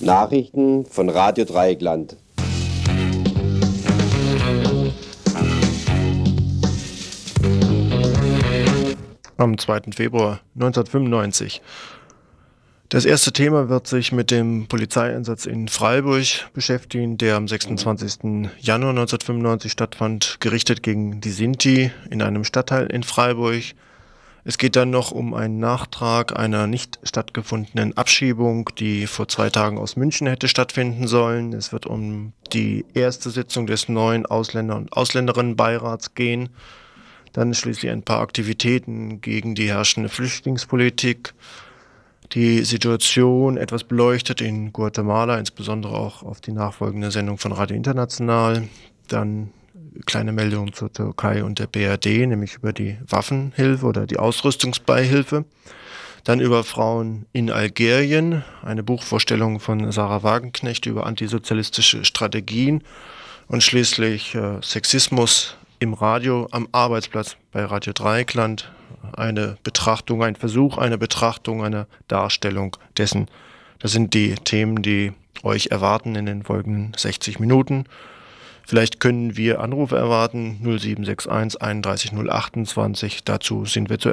Nachrichten von Radio Dreieckland. Am 2. Februar 1995. Das erste Thema wird sich mit dem Polizeieinsatz in Freiburg beschäftigen, der am 26. Januar 1995 stattfand, gerichtet gegen die Sinti in einem Stadtteil in Freiburg. Es geht dann noch um einen Nachtrag einer nicht stattgefundenen Abschiebung, die vor zwei Tagen aus München hätte stattfinden sollen. Es wird um die erste Sitzung des neuen Ausländer- und Ausländerinnenbeirats gehen. Dann schließlich ein paar Aktivitäten gegen die herrschende Flüchtlingspolitik die Situation etwas beleuchtet in Guatemala, insbesondere auch auf die nachfolgende Sendung von Radio International. Dann kleine Meldungen zur Türkei und der BRD, nämlich über die Waffenhilfe oder die Ausrüstungsbeihilfe. Dann über Frauen in Algerien, eine Buchvorstellung von Sarah Wagenknecht über antisozialistische Strategien und schließlich äh, Sexismus im Radio am Arbeitsplatz bei Radio Dreieckland, eine Betrachtung, ein Versuch, eine Betrachtung, eine Darstellung dessen. Das sind die Themen, die euch erwarten in den folgenden 60 Minuten. Vielleicht können wir Anrufe erwarten 0761 31 028. Dazu sind wir zu